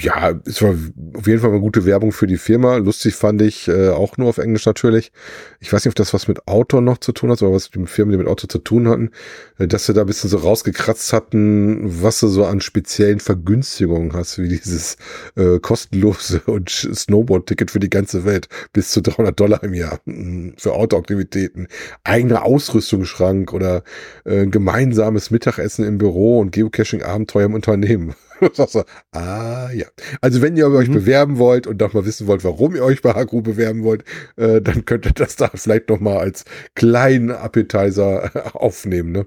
Ja, es war auf jeden Fall eine gute Werbung für die Firma. Lustig fand ich, äh, auch nur auf Englisch natürlich. Ich weiß nicht, ob das was mit Auto noch zu tun hat, oder was mit Firmen, die mit Auto zu tun hatten, äh, dass sie da ein bisschen so rausgekratzt hatten, was du so an speziellen Vergünstigungen hast, wie dieses äh, kostenlose und Snowboard-Ticket für die ganze Welt bis zu 300 Dollar im Jahr mm, für Autoaktivitäten, eigener Ausrüstungsschrank oder äh, gemeinsames Mittagessen im Büro und Geocaching-Abenteuer im Unternehmen. Du, ah ja. Also wenn ihr euch Mhm. bewerben wollt und noch mal wissen wollt, warum ihr euch bei HQ bewerben wollt, äh, dann könnt ihr das da vielleicht noch mal als kleinen Appetizer aufnehmen, ne?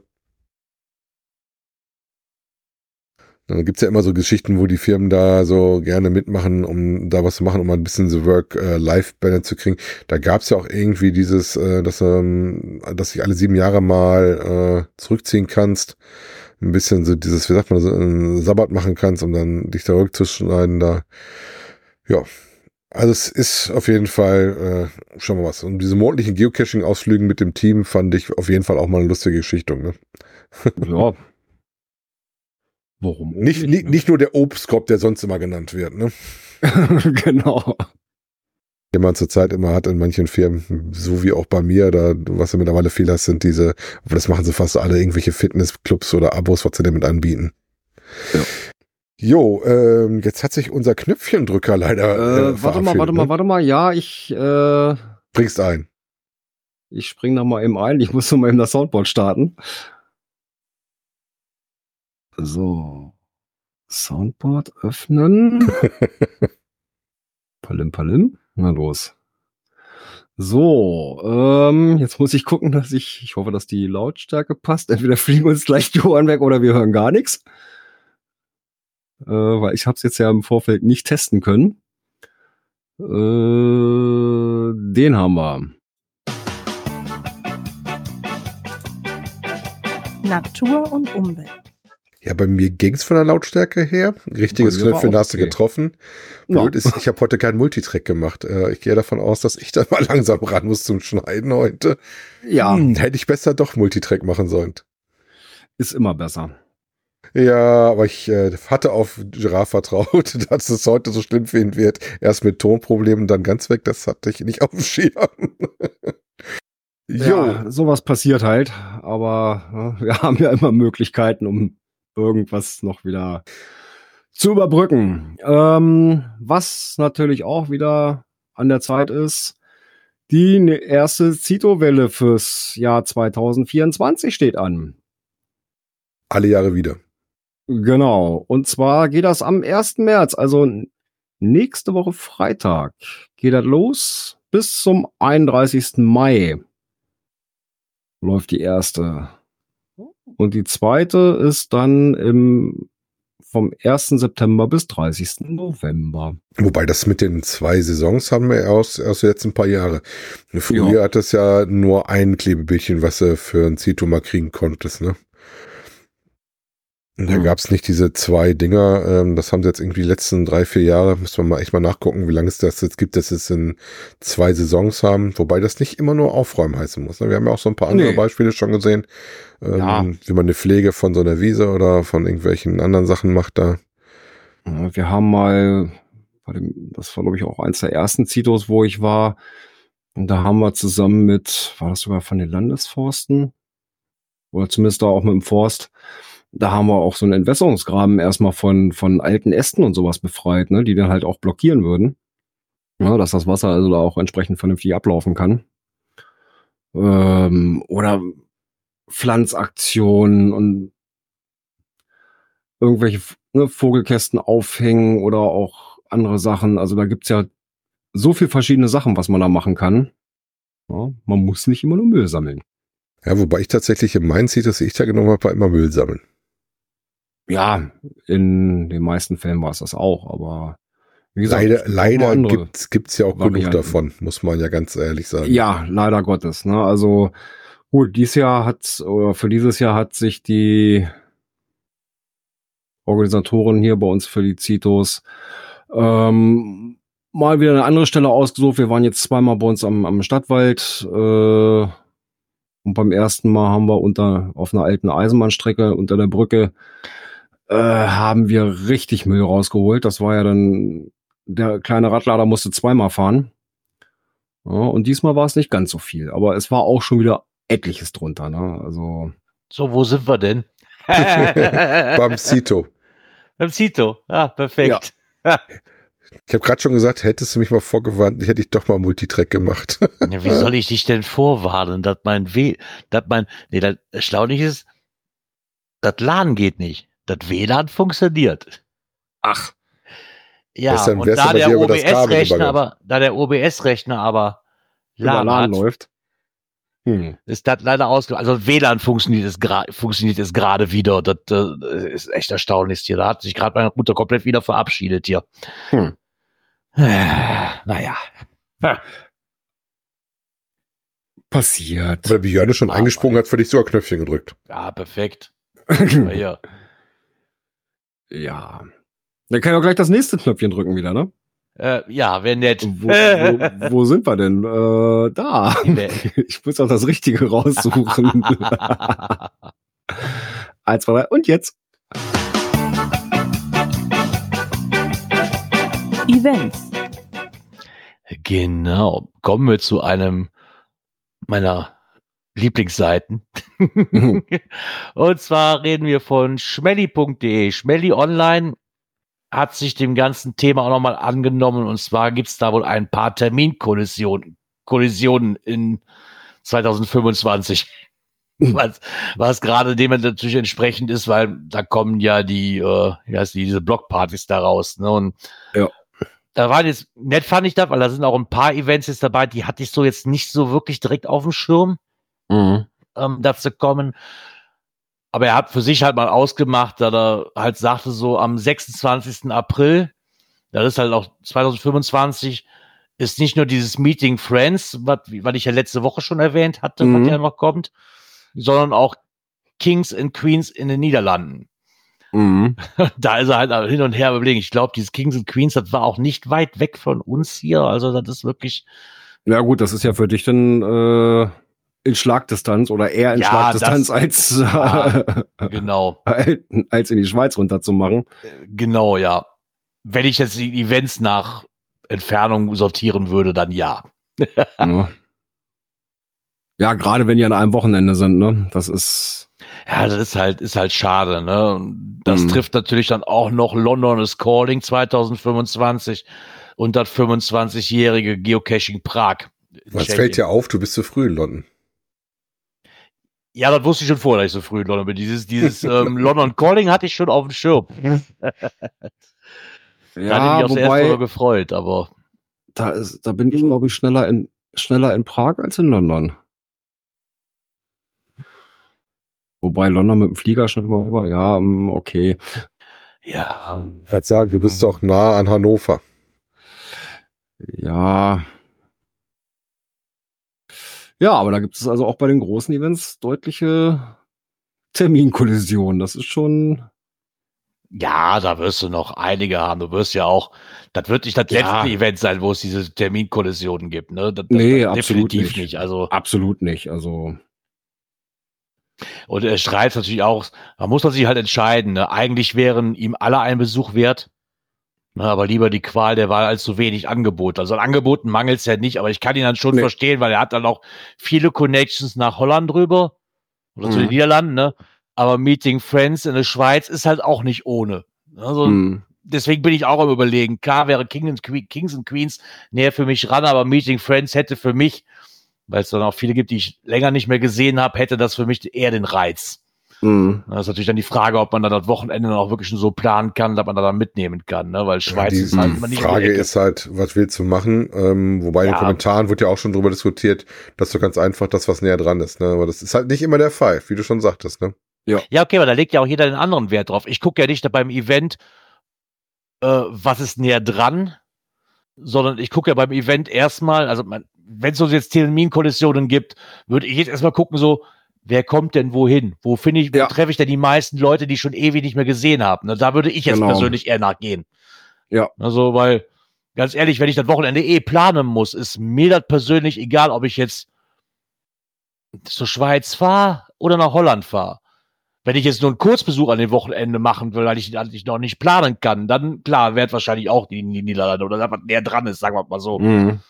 Dann gibt's ja immer so Geschichten, wo die Firmen da so gerne mitmachen, um da was zu machen, um mal ein bisschen so Work-Life-Balance zu kriegen. Da gab's ja auch irgendwie dieses, äh, dass, ähm, dass dich alle sieben Jahre mal äh, zurückziehen kannst. Ein bisschen so dieses, wie sagt man, so einen Sabbat machen kannst, um dann dich da rückzuschneiden. Da, ja. Also es ist auf jeden Fall äh, schon mal was. Und diese monatlichen Geocaching-Ausflügen mit dem Team fand ich auf jeden Fall auch mal eine lustige Geschichte. Ne? Ja. Warum? Nicht, nicht, nicht nur der Obstkorb, der sonst immer genannt wird, ne? genau. Den man zurzeit immer hat in manchen Firmen, so wie auch bei mir, da, was du mittlerweile viel hast, sind diese, aber das machen sie fast alle, irgendwelche Fitnessclubs oder Abos, was sie damit anbieten. Ja. Jo, ähm, jetzt hat sich unser Knöpfchendrücker leider. Äh, warte mal, warte mal, ne? warte mal. Ja, ich, äh, Bringst ein. ich spring da mal eben ein. Ich muss nur mal eben das Soundboard starten. So. Soundboard öffnen. palim, palim. Na los. So, ähm, jetzt muss ich gucken, dass ich, ich hoffe, dass die Lautstärke passt. Entweder fliegen uns gleich die Ohren weg oder wir hören gar nichts. Äh, weil ich habe es jetzt ja im Vorfeld nicht testen können. Äh, den haben wir. Natur und Umwelt. Ja, bei mir ging's von der Lautstärke her. Richtiges Knöpfchen hast du okay. getroffen. Ja. Blöd ist, ich habe heute keinen Multitrack gemacht. Äh, ich gehe davon aus, dass ich da mal langsam ran muss zum Schneiden heute. Ja, Hm, hätte ich besser doch Multitrack machen sollen. ist immer besser. Ja, aber ich äh, hatte auf Giraffe vertraut, dass es heute so schlimm für ihn wird. Erst mit Tonproblemen, dann ganz weg. Das hatte ich nicht auf dem Schirm. jo, Ja, sowas passiert halt, aber äh, wir haben ja immer Möglichkeiten, um irgendwas noch wieder zu überbrücken. Ähm, was natürlich auch wieder an der Zeit ist, die ne- erste Zito-Welle fürs Jahr 2024 steht an. alle Jahre wieder. Genau. Und zwar geht das am 1. März, also nächste Woche Freitag, geht das los bis zum 31. Mai. Läuft die erste. Und die zweite ist dann im, vom 1. September bis 30. November. Wobei das mit den zwei Saisons haben wir aus, aus jetzt ein paar Jahre. Früher Ja. hat es ja nur ein Klebebildchen, was du für ein Zito mal kriegen konntest, ne? Da Hm. gab's nicht diese zwei Dinger, ähm, das haben sie jetzt irgendwie die letzten drei, vier Jahre, müssen wir mal echt mal nachgucken, wie lange es das jetzt gibt, dass sie es in zwei Saisons haben, wobei das nicht immer nur aufräumen heißen muss. Ne? Wir haben ja auch so ein paar andere Nee. Beispiele schon gesehen, ähm, Ja. wie man eine Pflege von so einer Wiese oder von irgendwelchen anderen Sachen macht da. Wir haben mal, das war glaube ich auch eins der ersten Zitos, wo ich war. Und da haben wir zusammen mit, war das sogar von den Landesforsten? Oder zumindest da auch mit dem Forst. Da haben wir auch so einen Entwässerungsgraben erstmal von, von alten Ästen und sowas befreit, ne, die dann halt auch blockieren würden. Ja, dass das Wasser also da auch entsprechend vernünftig ablaufen kann. Ähm, oder Pflanzaktionen und irgendwelche ne, Vogelkästen aufhängen oder auch andere Sachen. Also da gibt's ja so viel verschiedene Sachen, was man da machen kann. Ja, man muss nicht immer nur Müll sammeln. Ja, wobei ich tatsächlich in meinen Zitos, die ich da genommen habe, war immer Müll sammeln. Ja, in den meisten Fällen war es das auch, aber wie gesagt, Leider, leider gibt's, gibt's ja auch genug Varianten. davon, muss man ja ganz ehrlich sagen. Ja, leider Gottes. Ne? Also gut, dieses Jahr hat oder für dieses Jahr hat sich die Organisatorin hier bei uns für die Zitos ähm, mal wieder eine andere Stelle ausgesucht. Wir waren jetzt zweimal bei uns am, am Stadtwald äh, und beim ersten Mal haben wir unter auf einer alten Eisenbahnstrecke unter der Brücke äh, haben wir richtig Müll rausgeholt. Das war ja dann der kleine Radlader musste zweimal fahren. Ja, und diesmal war es nicht ganz so viel, aber es war auch schon wieder etliches drunter. Ne? Also So, wo sind wir denn? Beim Zito. Beim Zito. Ja, perfekt. Ich habe gerade schon gesagt, hättest du mich mal vorgewarnt, hätte ich doch mal Multitrack gemacht. Ja, wie soll ich dich denn vorwarnen, dass mein W, dass mein, nee, das Erstaunliche ist, das LAN geht nicht. Das WLAN funktioniert. ach, Ja, und da der das OBS-Rechner aber, da der OBS-Rechner aber LAN läuft. Hm. ist das leider ausge, also WLAN funktioniert es gerade, funktioniert es gerade wieder. Das äh, ist echt erstaunlich hier. Da hat sich gerade meine Router komplett wieder verabschiedet hier. Hm. Naja. Passiert. Aber der Björn schon Aber- eingesprungen hat, für dich sogar Knöpfchen gedrückt. Ja, perfekt. Ja, ja. Dann kann ich auch gleich das nächste Knöpfchen drücken wieder, ne? Äh, ja, wäre nett. Wo, wo, wo sind wir denn? Äh, da. Ich muss auch das Richtige raussuchen. Eins, zwei, drei und jetzt. Events. Genau. Kommen wir zu einem meiner Lieblingsseiten. Und zwar reden wir von schmelly.de. Schmelly Online hat sich dem ganzen Thema auch nochmal angenommen. Und zwar gibt es da wohl ein paar Terminkollisionen Kollisionen in 2025. Was, was gerade dem natürlich entsprechend ist, weil da kommen ja die, äh, wie heißt die, diese Blockpartys da raus. Ne? Und Ja. da waren jetzt, nett fand ich das, weil da sind auch ein paar Events jetzt dabei, die hatte ich so jetzt nicht so wirklich direkt auf dem Schirm Mhm. ähm, dazu kommen. Aber er hat für sich halt mal ausgemacht, da er halt sagte, so am 26. April, das ist halt auch 2025, ist nicht nur dieses Meeting Friends, was, was ich ja letzte Woche schon erwähnt hatte, Mhm. was ja noch kommt, sondern auch Kings and Queens in den Niederlanden. Mhm. Da ist er halt hin und her überlegen. Ich glaube, dieses Kings and Queens, das war auch nicht weit weg von uns hier. Also das ist wirklich, Ja gut, das ist ja für dich dann äh, in Schlagdistanz oder eher in Ja, Schlagdistanz das- als, Ja. äh, genau. als in die Schweiz runterzumachen. Genau, ja. Wenn ich jetzt die Events nach Entfernung sortieren würde, dann ja. Ja, ja gerade wenn die an einem Wochenende sind, ne? Das ist. Ja, das ist halt, ist halt schade, ne? Und Das Mhm. trifft natürlich dann auch noch London is Calling 2025 und das 25-jährige Geocaching Prag. Was fällt dir auf? Du bist zu früh in London. Ja, das wusste ich schon vorher, dass ich so früh in London bin. Dieses, dieses ähm, London Calling hatte ich schon auf dem Schirm. da hatte ich mich Ja, Mal wobei, gefreut, aber da, ist, da bin ich, glaube ich, schneller in, schneller in Prag als in London. Wobei London mit dem Flieger schon immer rüber, ja, mm, okay. ja, Ich würde sagen, du bist doch nah an Hannover. Ja. Ja, aber da gibt es also auch bei den großen Events deutliche Terminkollisionen. Das ist schon. ja, da wirst du noch einige haben. Du wirst ja auch, das wird nicht das Ja. letzte Event sein, wo es diese Terminkollisionen gibt, ne? Das, das, Nee, das absolut definitiv nicht. nicht. Also, Absolut nicht. Also, und er schreibt natürlich auch, da muss man sich halt entscheiden. Ne? Eigentlich wären ihm alle ein Besuch wert. Ne, aber lieber die Qual der Wahl als zu wenig Angebot. Also an Angeboten mangelt es ja nicht, aber ich kann ihn dann schon Nee. verstehen, weil er hat dann auch viele Connections nach Holland drüber oder zu Mhm. den Niederlanden, ne? Aber Meeting Friends in der Schweiz ist halt auch nicht ohne. Also hm, deswegen bin ich auch am überlegen. Klar wäre Kings and Queens näher für mich ran, aber Meeting Friends hätte für mich, weil es dann auch viele gibt, die ich länger nicht mehr gesehen habe, hätte das für mich eher den Reiz. Hm. Das ist natürlich dann die Frage, ob man dann das Wochenende dann auch wirklich schon so planen kann, dass man da dann mitnehmen kann, ne? Weil Schweiz die ist halt immer nicht Frage ist halt, was willst du machen? Ähm, wobei in Ja. den Kommentaren wird ja auch schon drüber diskutiert, dass du ganz einfach das, was näher dran ist. Ne? Aber das ist halt nicht immer der Fall, wie du schon sagtest. Ne? Ja, okay, aber da legt ja auch jeder den anderen Wert drauf. Ich gucke ja nicht beim Event, äh, was ist näher dran, sondern ich gucke ja beim Event erstmal, also wenn es so jetzt Terminkollisionen gibt, würde ich jetzt erstmal gucken, so, wer kommt denn wohin? Wo finde ich, wo Ja. treffe ich denn die meisten Leute, die ich schon ewig nicht mehr gesehen habe? Ne, da würde ich jetzt Genau. persönlich eher nachgehen. Ja. Also, weil, ganz ehrlich, wenn ich das Wochenende eh planen muss, ist mir das persönlich egal, ob ich jetzt zur Schweiz fahre oder nach Holland fahre. Wenn ich jetzt nur einen Kurzbesuch an dem Wochenende machen will, weil ich, weil ich noch nicht planen kann, dann klar, wird wahrscheinlich auch die, Niederlande oder was näher dran ist, sagen wir mal so. Hm.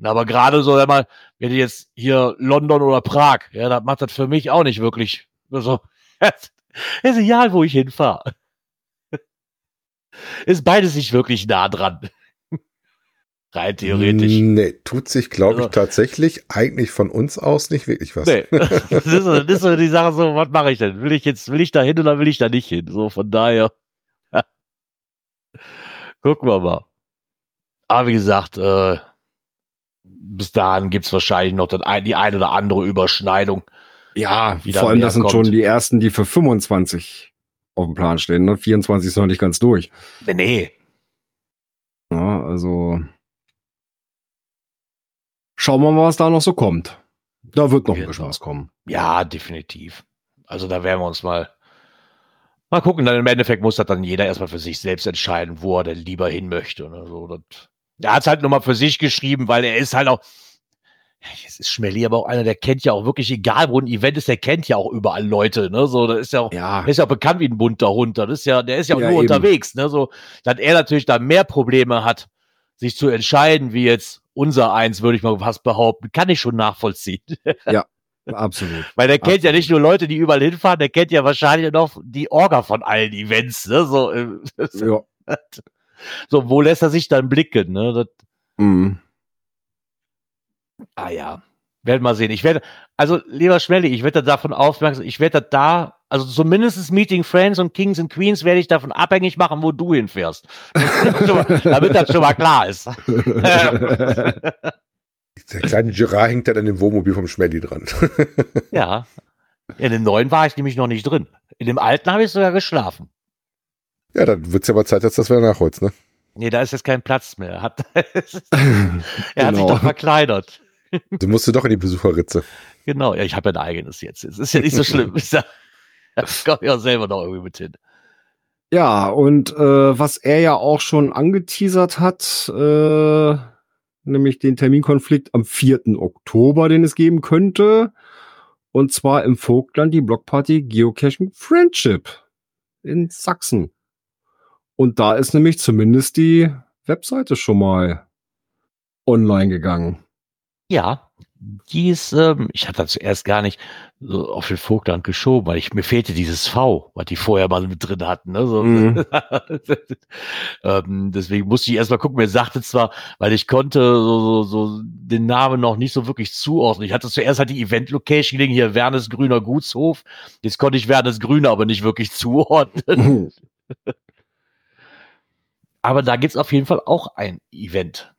Na, Aber gerade so, sag mal, wenn jetzt hier London oder Prag, ja, das macht das für mich auch nicht wirklich so. ist egal, wo ich hinfahre. Ist beides nicht wirklich nah dran. Rein theoretisch. Nee, tut sich, glaube ich, Also- tatsächlich eigentlich von uns aus nicht wirklich was. Nee. das, ist so, das ist so die Sache so, was mache ich denn? Will ich jetzt, will ich da hin oder will ich da nicht hin? So, von daher. Gucken wir mal. Aber wie gesagt, äh, bis dahin gibt's wahrscheinlich noch ein, die ein oder andere Überschneidung. Ja, vor allem, das sind schon die ersten, die für 25 auf dem Plan stehen. Ne? 24 ist noch nicht ganz durch. Nee, Nee. Ja, also schauen wir mal, was da noch so kommt. Da wird noch ein bisschen was kommen. Ja, definitiv. Also da werden wir uns mal mal gucken. Dann im Endeffekt muss das dann jeder erstmal für sich selbst entscheiden, wo er denn lieber hin möchte. Ne? So, das, er hat es halt nur mal für sich geschrieben, weil er ist halt auch. Ja, Es ist Schmelly, aber auch einer, der kennt ja auch wirklich, egal wo ein Event ist, der kennt ja auch überall Leute. Ne? So, das ist ja auch, Ja, der ist ja auch bekannt wie ein bunter Hund. Das ist ja, der ist ja auch Ja, nur eben. unterwegs. Ne? So, dass er natürlich da mehr Probleme hat, sich zu entscheiden, wie jetzt unser eins, würde ich mal fast behaupten, kann ich schon nachvollziehen. absolut. Weil der kennt ja Absolut. nicht nur Leute, die überall hinfahren, der kennt ja wahrscheinlich noch die Orga von allen Events. Ne? So, äh, Ja. So, wo lässt er sich dann blicken? Ne? Das, Mhm. ah ja, werden wir sehen. Ich werde, also lieber Schmelly, ich werde davon aufmerksam, ich werde da, also zumindest Meeting Friends und Kings and Queens werde ich davon abhängig machen, wo du hinfährst. Damit das schon mal klar ist. Der kleine Girard hängt dann an dem Wohnmobil vom Schmelly dran. ja. In dem neuen war ich nämlich noch nicht drin. In dem alten habe ich sogar geschlafen. Ja, dann wird's ja mal Zeit, dass das wieder nachholst, ne? Nee, da ist jetzt kein Platz mehr. Er hat, er hat sich Genau. doch verkleinert. Du musst du doch in die Besucherritze. Genau, ja, ich habe ja ein eigenes jetzt. Es ist ja nicht so schlimm. Ist ja- Da komme ich auch selber noch irgendwie mit hin. Ja, und äh, was er ja auch schon angeteasert hat, äh, nämlich den Terminkonflikt am 4. Oktober, den es geben könnte. Und zwar im Vogtland die Blockparty Geocaching Friendship in Sachsen. Und da ist nämlich zumindest die Webseite schon mal online gegangen. Ja, die ist, ähm, ich hatte zuerst gar nicht so auf den Vogtland geschoben, weil ich, mir fehlte dieses V, was die vorher mal mit drin hatten. Ne? So, Mhm. ähm, deswegen musste ich erstmal gucken. Mir sagte zwar, weil ich konnte so, so, so den Namen noch nicht so wirklich zuordnen. Ich hatte zuerst halt die Event-Location gelegen, hier Wernes Grüner Gutshof. Jetzt konnte ich Wernes Grüner aber nicht wirklich zuordnen. Aber da gibt's auf jeden Fall auch ein Event.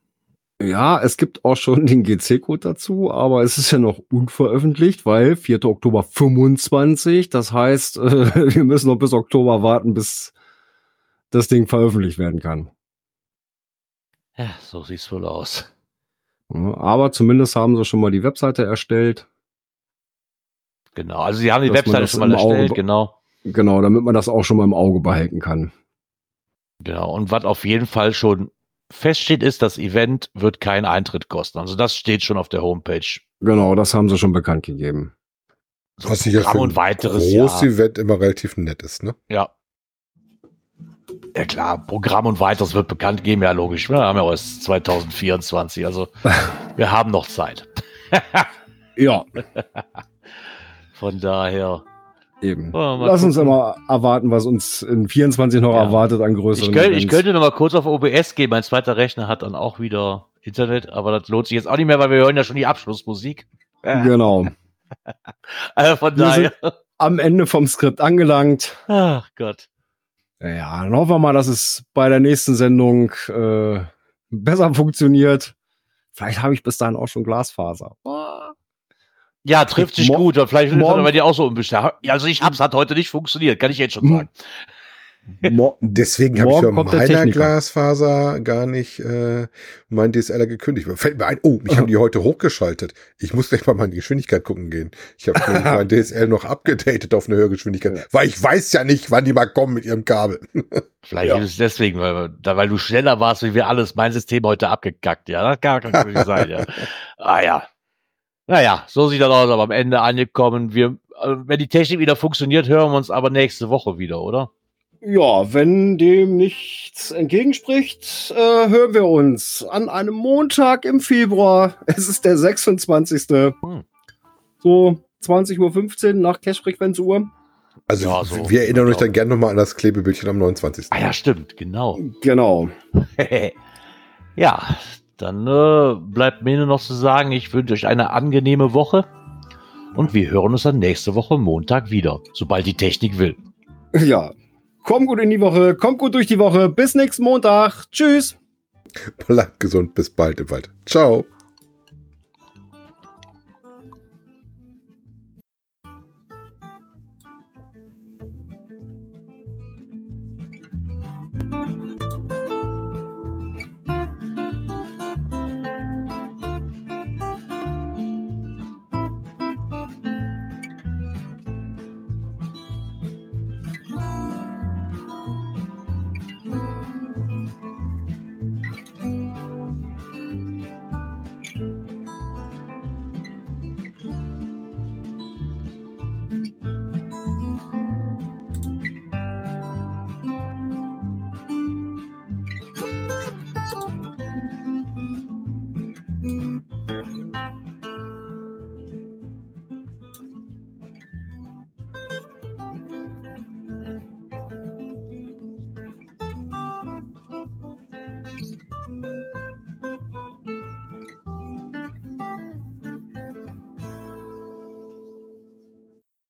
Ja, es gibt auch schon den GC-Code dazu, aber es ist ja noch unveröffentlicht, weil 4. Oktober 25, das heißt, äh, wir müssen noch bis Oktober warten, bis das Ding veröffentlicht werden kann. Ja, so sieht's wohl aus. Ja, aber zumindest haben sie schon mal die Webseite erstellt. Genau. Also sie haben die Dass Webseite schon mal Auge erstellt, genau. Genau, damit man das auch schon mal im Auge behalten kann. Genau. Und was auf jeden Fall schon feststeht, ist, das Event wird keinen Eintritt kosten. Also das steht schon auf der Homepage. Genau, das haben sie schon bekannt gegeben. So Was sicher Programm für ein und weiteres großes ja. Event immer relativ nett ist, ne? Ja. Ja klar, Programm und weiteres wird bekannt geben, ja logisch. Wir haben ja erst 2024, also wir haben noch Zeit. Ja, Von daher. Eben. Oh, Lass uns gucken. immer erwarten, was uns in 24 noch Ja. erwartet an größeren Ich, könnte, ich könnte noch mal kurz auf OBS gehen. Mein zweiter Rechner hat dann auch wieder Internet, aber das lohnt sich jetzt auch nicht mehr, weil wir hören ja schon die Abschlussmusik. Genau. Also von Wir daher. Am Ende vom Skript angelangt. Ach Gott. Ja, dann hoffen wir mal, dass es bei der nächsten Sendung äh, besser funktioniert. Vielleicht habe ich bis dahin auch schon Glasfaser. Ah. Ja, trifft sich gut. Und vielleicht ist bei dir auch so unbestimmt. Also ich hab's, hat heute nicht funktioniert, kann ich jetzt schon sagen. Deswegen habe ich Morgen bei kommt der meiner. Glasfaser gar nicht äh, mein DSLer gekündigt. Fällt mir ein, oh, ich habe die heute hochgeschaltet. Ich muss gleich mal meine Geschwindigkeit gucken gehen. Ich habe mein DSL noch abgedatet auf eine höhere Geschwindigkeit, weil ich weiß ja nicht, wann die mal kommen mit ihrem Kabel. Vielleicht Ja. ist es deswegen, weil, weil du schneller warst, wie wir alles, mein System heute abgekackt. Ja, das kann, kann natürlich sein, ja. Ah ja. Naja, so sieht das aus, aber am Ende angekommen. Wir, äh, wenn die Technik wieder funktioniert, hören wir uns aber nächste Woche wieder, oder? Ja, wenn dem nichts entgegenspricht, äh, hören wir uns an einem Montag im Februar. Es ist der 26. Hm. So 20.15 Uhr nach Cash-Frequenzuhr. Also Ja, so. wir erinnern euch dann gerne nochmal an das Klebebildchen am 29. Ah ja, stimmt, genau. Genau. ja, dann äh, bleibt mir nur noch zu sagen, ich wünsche euch eine angenehme Woche und wir hören uns dann nächste Woche Montag wieder, sobald die Technik will. Ja. Kommt gut in die Woche, kommt gut durch die Woche. Bis nächsten Montag. Tschüss. Bleibt gesund, bis bald im Wald. Ciao.